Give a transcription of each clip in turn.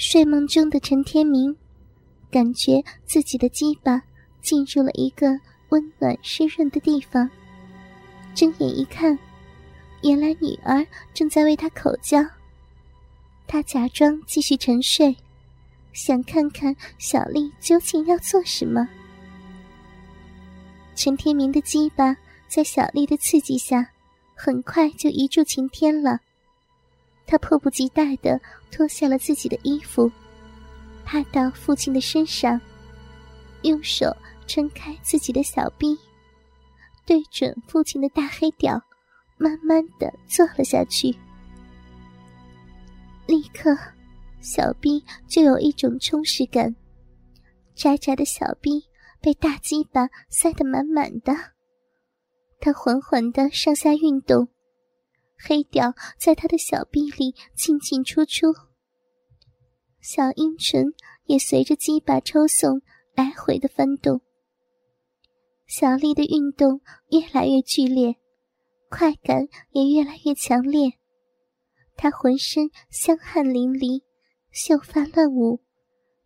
睡梦中的陈天明，感觉自己的鸡巴进入了一个温暖湿润的地方。睁眼一看，原来女儿正在为他口交。他假装继续沉睡，想看看小丽究竟要做什么。陈天明的鸡巴在小丽的刺激下，很快就一柱擎天了。他迫不及待的脱下了自己的衣服，趴到父亲的身上，用手撑开自己的小臂，对准父亲的大黑屌，慢慢的坐了下去。立刻，小臂就有一种充实感，窄窄的小臂被大鸡巴塞得满满的。他缓缓的上下运动。黑屌在他的小臂里进进出出，小阴唇也随着鸡巴抽送来回的翻动。小丽的运动越来越剧烈，快感也越来越强烈。她浑身香汗淋漓，秀发乱舞，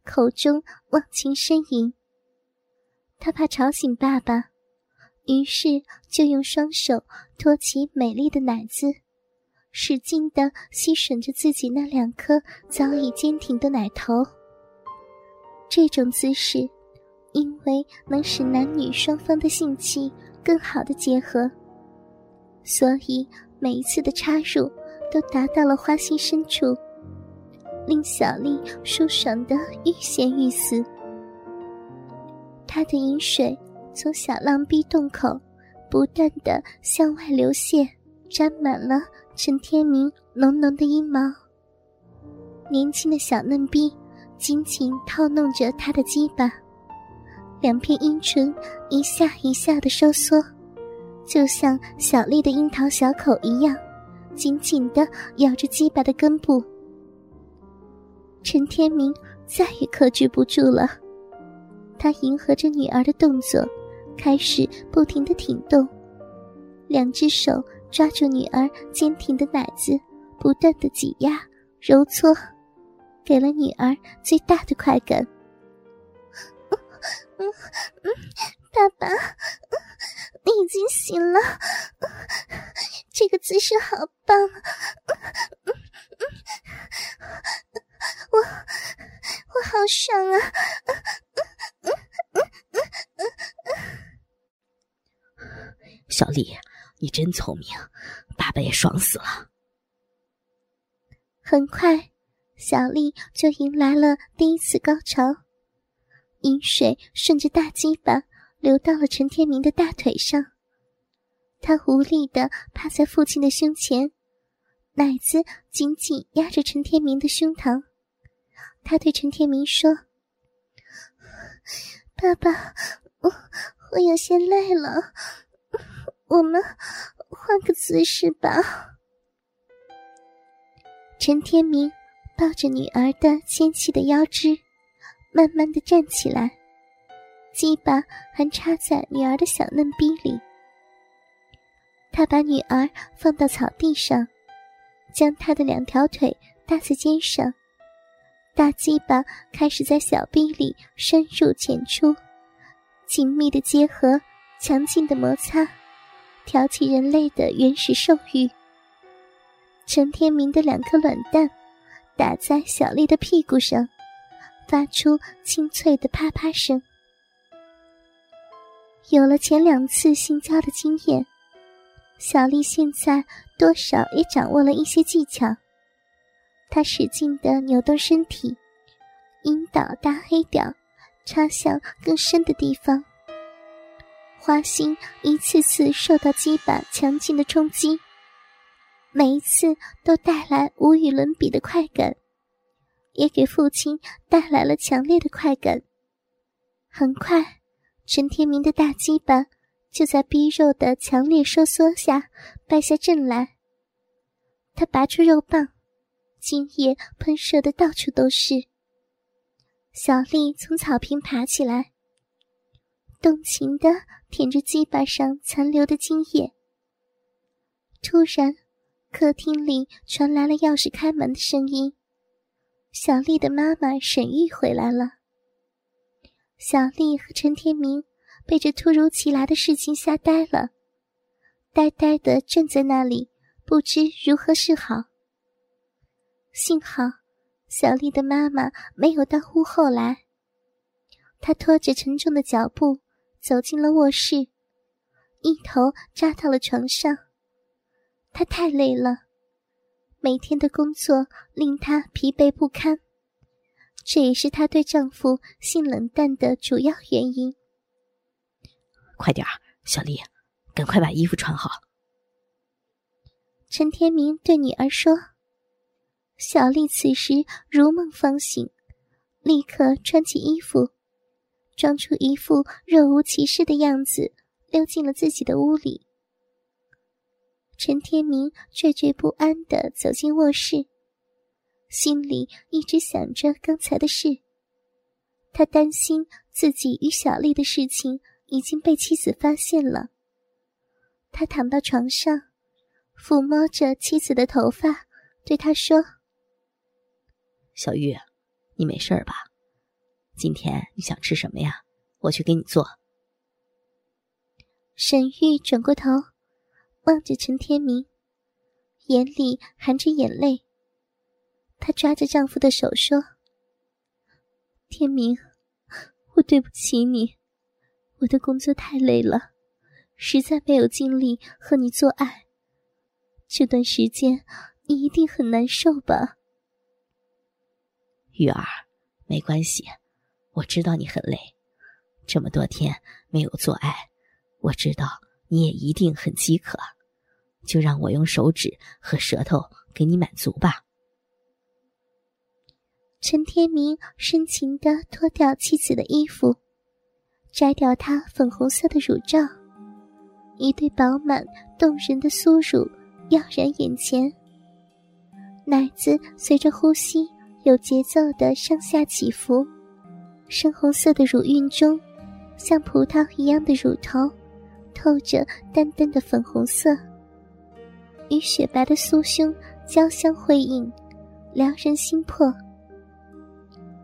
口中忘情呻吟。她怕吵醒爸爸，于是就用双手托起美丽的奶子。使劲的吸吮着自己那两颗早已坚挺的奶头。这种姿势，因为能使男女双方的性器更好的结合，所以每一次的插入都达到了花心深处，令小丽舒爽的欲仙欲死。她的饮水从小浪逼洞口不断的向外流泻，沾满了。陈天明浓浓的阴毛，年轻的小嫩逼紧紧套弄着他的鸡巴，两片阴唇一下一下的收缩，就像小丽的樱桃小口一样，紧紧的咬着鸡巴的根部。陈天明再也克制不住了，他迎合着女儿的动作，开始不停的挺动，两只手。抓住女儿坚挺的奶子，不断的挤压、揉搓，给了女儿最大的快感。嗯嗯，爸爸，你已经醒了，这个姿势好棒，嗯嗯我我好爽啊！小丽。你真聪明，爸爸也爽死了。很快，小丽就迎来了第一次高潮，饮水顺着大鸡巴流到了陈天明的大腿上。他无力的趴在父亲的胸前，奶子紧紧压着陈天明的胸膛。他对陈天明说：“爸爸，我我有些累了。”我们换个姿势吧。陈天明抱着女儿的纤细的腰肢，慢慢的站起来，鸡巴还插在女儿的小嫩逼里。他把女儿放到草地上，将她的两条腿搭在肩上，大鸡巴开始在小臂里深入浅出，紧密的结合，强劲的摩擦。挑起人类的原始兽欲。陈天明的两颗卵蛋打在小丽的屁股上，发出清脆的啪啪声。有了前两次性交的经验，小丽现在多少也掌握了一些技巧。她使劲的扭动身体，引导大黑屌插向更深的地方。花心一次次受到鸡巴强劲的冲击，每一次都带来无与伦比的快感，也给父亲带来了强烈的快感。很快，陈天明的大鸡巴就在逼肉的强烈收缩下败下阵来。他拔出肉棒，精液喷射的到处都是。小丽从草坪爬起来，动情的。舔着鸡巴上残留的精液。突然，客厅里传来了钥匙开门的声音。小丽的妈妈沈玉回来了。小丽和陈天明被这突如其来的事情吓呆了，呆呆的站在那里，不知如何是好。幸好，小丽的妈妈没有到屋后来。她拖着沉重的脚步走进了卧室，一头扎到了床上。她太累了。每天的工作令她疲惫不堪，这也是她对丈夫性冷淡的主要原因。快点儿，小丽，赶快把衣服穿好。陈天明对女儿说。小丽此时如梦方醒，立刻穿起衣服，装出一副若无其事的样子，溜进了自己的屋里。陈天明惴惴不安的走进卧室，心里一直想着刚才的事。他担心自己与小丽的事情已经被妻子发现了。他躺到床上，抚摸着妻子的头发，对她说：“小玉，你没事吧？今天你想吃什么呀？我去给你做。”沈玉转过头。望着陈天明，眼里含着眼泪。她抓着丈夫的手说：“天明，我对不起你，我的工作太累了，实在没有精力和你做爱。这段时间你一定很难受吧？”玉儿，没关系，我知道你很累，这么多天没有做爱，我知道。你也一定很饥渴，就让我用手指和舌头给你满足吧。陈天明深情的脱掉妻子的衣服，摘掉她粉红色的乳罩，一对饱满动人的酥乳耀然眼前，奶子随着呼吸有节奏的上下起伏，深红色的乳晕中，像葡萄一样的乳头。透着淡淡的粉红色，与雪白的酥胸交相辉映，撩人心魄。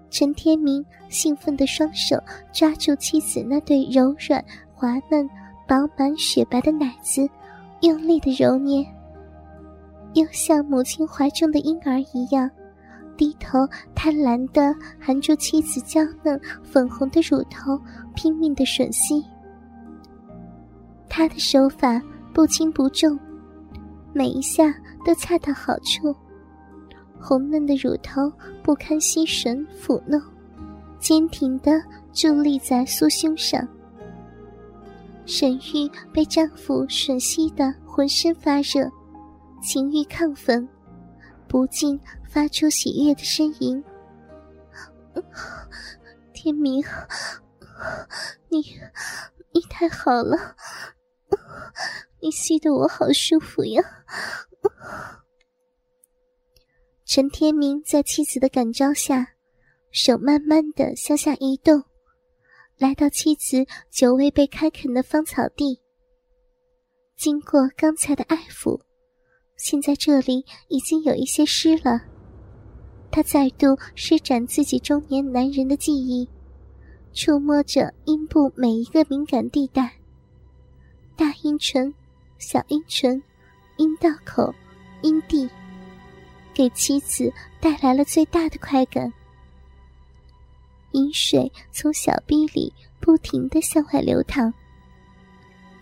陈天明兴奋的双手抓住妻子那对柔软、滑嫩、饱满、雪白的奶子，用力的揉捏，又像母亲怀中的婴儿一样，低头贪婪的含住妻子娇嫩粉红的乳头，拼命的吮吸。他的手法不轻不重，每一下都恰到好处。红嫩的乳头不堪吸吮抚弄，坚挺的伫立在酥胸上。沈玉被丈夫吮吸的浑身发热，情欲亢奋，不禁发出喜悦的呻吟。天明，你，你太好了。你吸得我好舒服呀！陈天明在妻子的感召下，手慢慢的向下移动，来到妻子久未被开垦的芳草地。经过刚才的爱抚，现在这里已经有一些湿了。他再度施展自己中年男人的记忆，触摸着阴部每一个敏感地带。大阴唇、小阴唇、阴道口、阴蒂，给妻子带来了最大的快感。阴水从小臂里不停的向外流淌。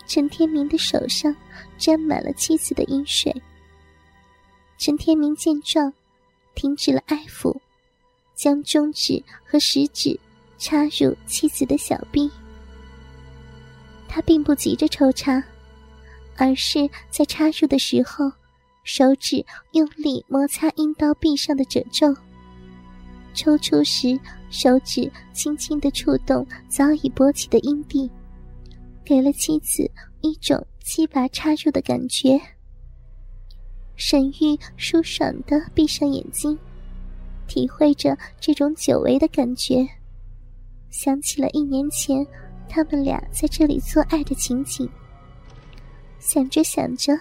陈天明的手上沾满了妻子的阴水。陈天明见状，停止了爱抚，将中指和食指插入妻子的小臂。他并不急着抽插，而是在插入的时候，手指用力摩擦阴道壁上的褶皱；抽出时，手指轻轻的触动早已勃起的阴蒂，给了妻子一种七拔插入的感觉。沈玉舒爽的闭上眼睛，体会着这种久违的感觉，想起了一年前。他们俩在这里做爱的情景，想着想着，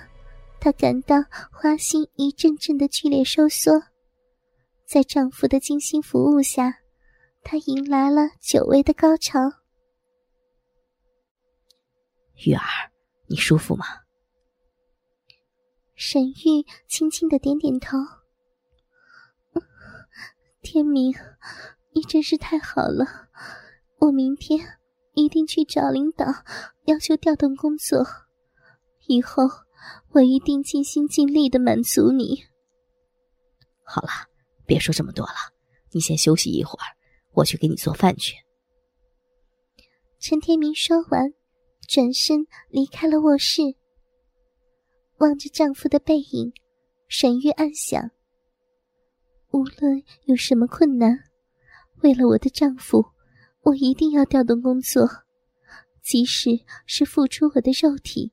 她感到花心一阵阵的剧烈收缩，在丈夫的精心服务下，她迎来了久违的高潮。玉儿，你舒服吗？沈玉轻轻的点点头。天明，你真是太好了，我明天一定去找领导要求调动工作，以后我一定尽心尽力的满足你。好了，别说这么多了，你先休息一会儿，我去给你做饭去。陈天明说完，转身离开了卧室。望着丈夫的背影，沈玉暗想：无论有什么困难，为了我的丈夫，我一定要调动工作，即使是付出我的肉体，